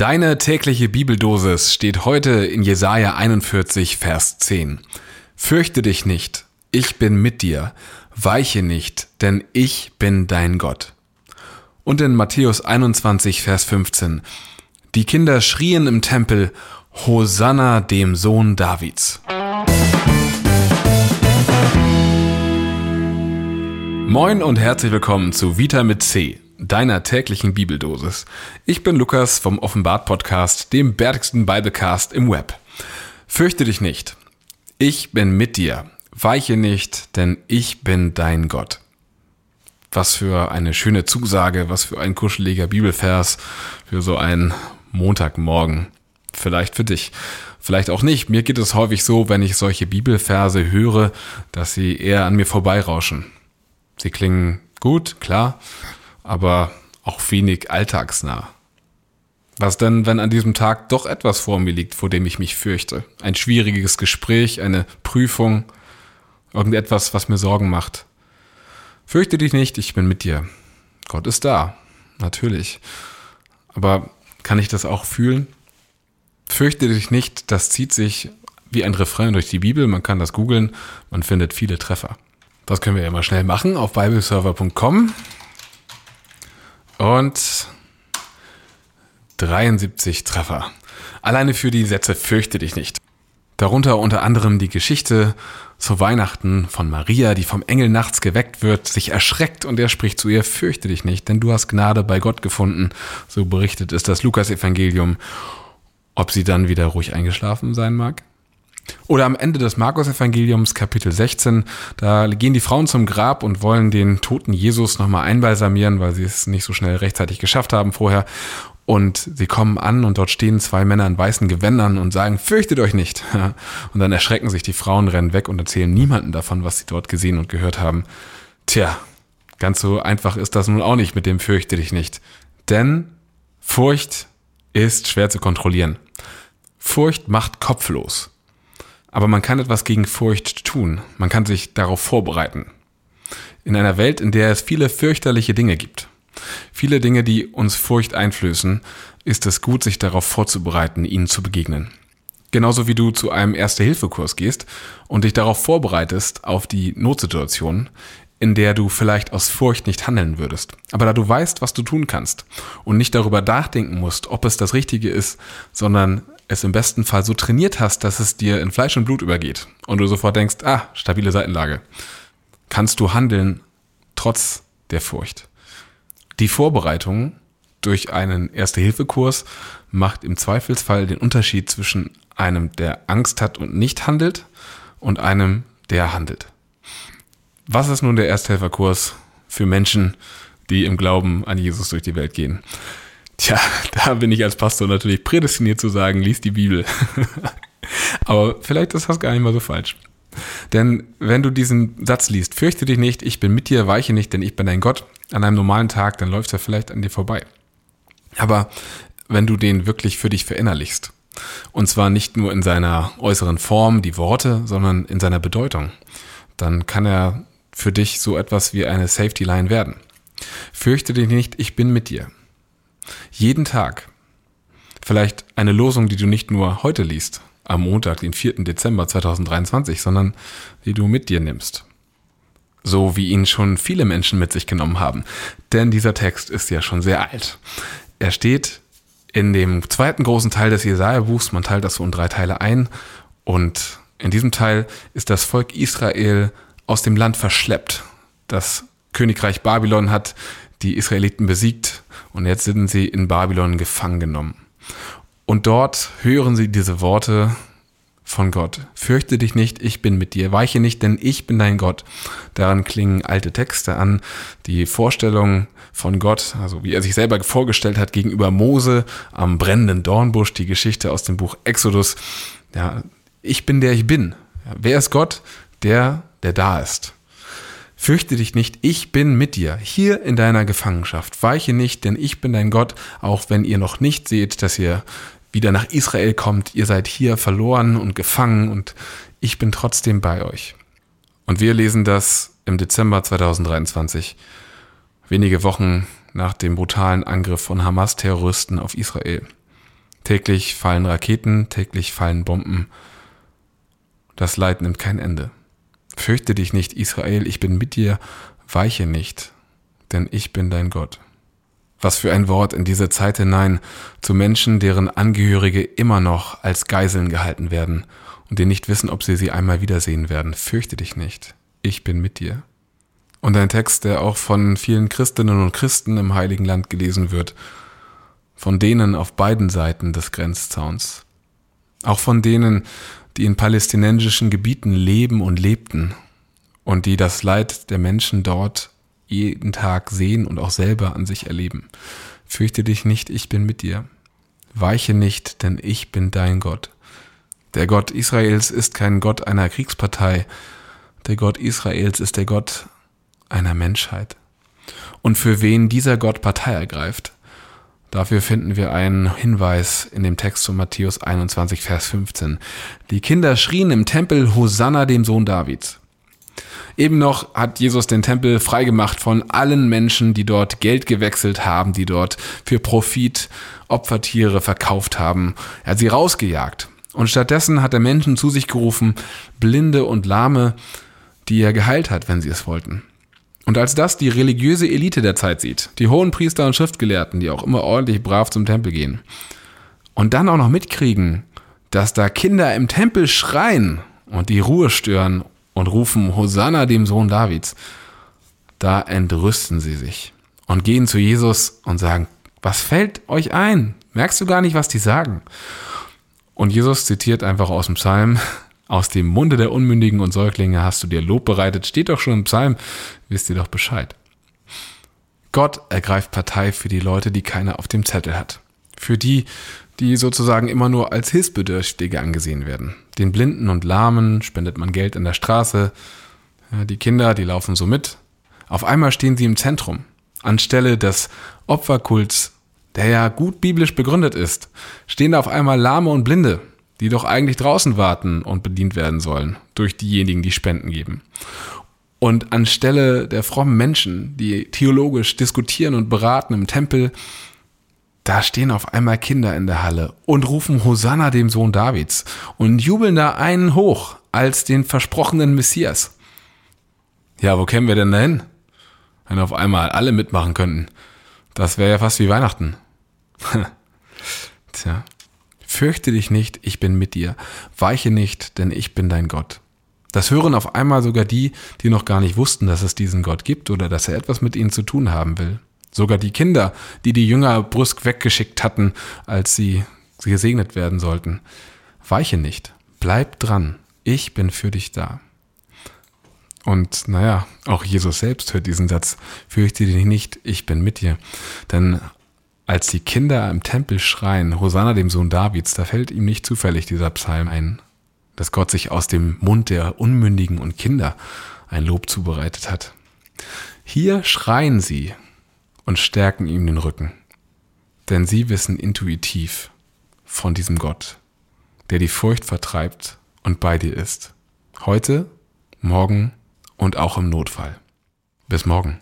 Deine tägliche Bibeldosis steht heute in Jesaja 41, Vers 10. Fürchte dich nicht, ich bin mit dir, weiche nicht, denn ich bin dein Gott. Und in Matthäus 21, Vers 15. Die Kinder schrien im Tempel, Hosanna dem Sohn Davids. Moin und herzlich willkommen zu Vita mit C deiner täglichen Bibeldosis. Ich bin Lukas vom Offenbart Podcast, dem bärtigsten Biblecast im Web. Fürchte dich nicht. Ich bin mit dir. Weiche nicht, denn ich bin dein Gott. Was für eine schöne Zusage, was für ein kuscheliger Bibelvers für so einen Montagmorgen. Vielleicht für dich. Vielleicht auch nicht. Mir geht es häufig so, wenn ich solche Bibelverse höre, dass sie eher an mir vorbeirauschen. Sie klingen gut, klar, aber auch wenig alltagsnah. Was denn, wenn an diesem Tag doch etwas vor mir liegt, vor dem ich mich fürchte? Ein schwieriges Gespräch, eine Prüfung, irgendetwas, was mir Sorgen macht. Fürchte dich nicht, ich bin mit dir. Gott ist da, natürlich. Aber kann ich das auch fühlen? Fürchte dich nicht, das zieht sich wie ein Refrain durch die Bibel, man kann das googeln, man findet viele Treffer. Das können wir ja mal schnell machen auf bibleserver.com. Und 73 Treffer. Alleine für die Sätze fürchte dich nicht. Darunter unter anderem die Geschichte zu Weihnachten von Maria, die vom Engel nachts geweckt wird, sich erschreckt und er spricht zu ihr, fürchte dich nicht, denn du hast Gnade bei Gott gefunden. So berichtet es das Lukas-Evangelium. Ob sie dann wieder ruhig eingeschlafen sein mag? Oder am Ende des Markus-Evangeliums, Kapitel 16, da gehen die Frauen zum Grab und wollen den toten Jesus nochmal einbalsamieren, weil sie es nicht so schnell rechtzeitig geschafft haben vorher. Und sie kommen an und dort stehen zwei Männer in weißen Gewändern und sagen, fürchtet euch nicht. Und dann erschrecken sich die Frauen, rennen weg und erzählen niemanden davon, was sie dort gesehen und gehört haben. Tja, ganz so einfach ist das nun auch nicht mit dem fürchte dich nicht. Denn Furcht ist schwer zu kontrollieren. Furcht macht kopflos. Aber man kann etwas gegen Furcht tun. Man kann sich darauf vorbereiten. In einer Welt, in der es viele fürchterliche Dinge gibt, viele Dinge, die uns Furcht einflößen, ist es gut, sich darauf vorzubereiten, ihnen zu begegnen. Genauso wie du zu einem Erste-Hilfe-Kurs gehst und dich darauf vorbereitest auf die Notsituation, in der du vielleicht aus Furcht nicht handeln würdest. Aber da du weißt, was du tun kannst und nicht darüber nachdenken musst, ob es das Richtige ist, sondern es im besten Fall so trainiert hast, dass es dir in Fleisch und Blut übergeht und du sofort denkst, ah, stabile Seitenlage, kannst du handeln trotz der Furcht. Die Vorbereitung durch einen Erste-Hilfe-Kurs macht im Zweifelsfall den Unterschied zwischen einem, der Angst hat und nicht handelt und einem, der handelt. Was ist nun der Ersthelferkurs für Menschen, die im Glauben an Jesus durch die Welt gehen? Tja, da bin ich als Pastor natürlich prädestiniert zu sagen, lies die Bibel. Aber vielleicht ist das gar nicht mal so falsch. Denn wenn du diesen Satz liest, fürchte dich nicht, ich bin mit dir, weiche nicht, denn ich bin dein Gott, an einem normalen Tag, dann läuft er vielleicht an dir vorbei. Aber wenn du den wirklich für dich verinnerlichst, und zwar nicht nur in seiner äußeren Form, die Worte, sondern in seiner Bedeutung, dann kann er für dich so etwas wie eine Safety Line werden. Fürchte dich nicht, ich bin mit dir. Jeden Tag. Vielleicht eine Losung, die du nicht nur heute liest, am Montag, den 4. Dezember 2023, sondern die du mit dir nimmst. So wie ihn schon viele Menschen mit sich genommen haben. Denn dieser Text ist ja schon sehr alt. Er steht in dem zweiten großen Teil des Jesaja-Buchs. Man teilt das so in drei Teile ein. Und in diesem Teil ist das Volk Israel aus dem Land verschleppt. Das Königreich Babylon hat die Israeliten besiegt und jetzt sind sie in Babylon gefangen genommen. Und dort hören sie diese Worte von Gott. Fürchte dich nicht, ich bin mit dir. Weiche nicht, denn ich bin dein Gott. Daran klingen alte Texte an. Die Vorstellung von Gott, also wie er sich selber vorgestellt hat gegenüber Mose am brennenden Dornbusch, die Geschichte aus dem Buch Exodus. Ja, ich bin der ich bin. wer ist Gott? Der, der da ist. Fürchte dich nicht, ich bin mit dir, hier in deiner Gefangenschaft. Weiche nicht, denn ich bin dein Gott, auch wenn ihr noch nicht seht, dass ihr wieder nach Israel kommt. Ihr seid hier verloren und gefangen und ich bin trotzdem bei euch. Und wir lesen das im Dezember 2023, wenige Wochen nach dem brutalen Angriff von Hamas-Terroristen auf Israel. Täglich fallen Raketen, täglich fallen Bomben. Das Leid nimmt kein Ende. Fürchte dich nicht, Israel, ich bin mit dir, weiche nicht, denn ich bin dein Gott. Was für ein Wort in diese Zeit hinein zu Menschen, deren Angehörige immer noch als Geiseln gehalten werden und die nicht wissen, ob sie sie einmal wiedersehen werden. Fürchte dich nicht, ich bin mit dir. Und ein Text, der auch von vielen Christinnen und Christen im Heiligen Land gelesen wird, von denen auf beiden Seiten des Grenzzauns, auch von denen, die in palästinensischen Gebieten leben und lebten und die das Leid der Menschen dort jeden Tag sehen und auch selber an sich erleben. Fürchte dich nicht, ich bin mit dir. Weiche nicht, denn ich bin dein Gott. Der Gott Israels ist kein Gott einer Kriegspartei. Der Gott Israels ist der Gott einer Menschheit. Und für wen dieser Gott Partei ergreift, dafür finden wir einen Hinweis in dem Text von Matthäus 21, Vers 15. Die Kinder schrien im Tempel Hosanna dem Sohn Davids. Eben noch hat Jesus den Tempel freigemacht von allen Menschen, die dort Geld gewechselt haben, die dort für Profit Opfertiere verkauft haben. Er hat sie rausgejagt. Und stattdessen hat er Menschen zu sich gerufen, Blinde und Lahme, die er geheilt hat, wenn sie es wollten. Und als das die religiöse Elite der Zeit sieht, die hohen Priester und Schriftgelehrten, die auch immer ordentlich brav zum Tempel gehen, und dann auch noch mitkriegen, dass da Kinder im Tempel schreien und die Ruhe stören und rufen Hosanna dem Sohn Davids, da entrüsten sie sich und gehen zu Jesus und sagen, was fällt euch ein? Merkst du gar nicht, was die sagen? Und Jesus zitiert einfach aus dem Psalm, aus dem Munde der Unmündigen und Säuglinge hast du dir Lob bereitet, steht doch schon im Psalm, wisst ihr doch Bescheid. Gott ergreift Partei für die Leute, die keiner auf dem Zettel hat. Für die, die sozusagen immer nur als Hilfsbedürftige angesehen werden. Den Blinden und Lahmen spendet man Geld in der Straße. Die Kinder, die laufen so mit. Auf einmal stehen sie im Zentrum. Anstelle des Opferkults der ja gut biblisch begründet ist, stehen da auf einmal Lahme und Blinde, die doch eigentlich draußen warten und bedient werden sollen durch diejenigen, die Spenden geben. Und anstelle der frommen Menschen, die theologisch diskutieren und beraten im Tempel, da stehen auf einmal Kinder in der Halle und rufen Hosanna dem Sohn Davids und jubeln da einen hoch als den versprochenen Messias. Ja, wo kämen wir denn dahin? Wenn auf einmal alle mitmachen könnten. Das wäre ja fast wie Weihnachten. Tja. Fürchte dich nicht, ich bin mit dir. Weiche nicht, denn ich bin dein Gott. Das hören auf einmal sogar die, die noch gar nicht wussten, dass es diesen Gott gibt oder dass er etwas mit ihnen zu tun haben will. Sogar die Kinder, die die Jünger brüsk weggeschickt hatten, als sie gesegnet werden sollten. Weiche nicht, bleib dran, ich bin für dich da. Und naja, auch Jesus selbst hört diesen Satz, fürchte dich nicht, ich bin mit dir. Denn als die Kinder im Tempel schreien, Hosanna dem Sohn Davids, da fällt ihm nicht zufällig dieser Psalm ein, dass Gott sich aus dem Mund der Unmündigen und Kinder ein Lob zubereitet hat. Hier schreien sie und stärken ihm den Rücken, denn sie wissen intuitiv von diesem Gott, der die Furcht vertreibt und bei dir ist. Heute, morgen und auch im Notfall. Bis morgen.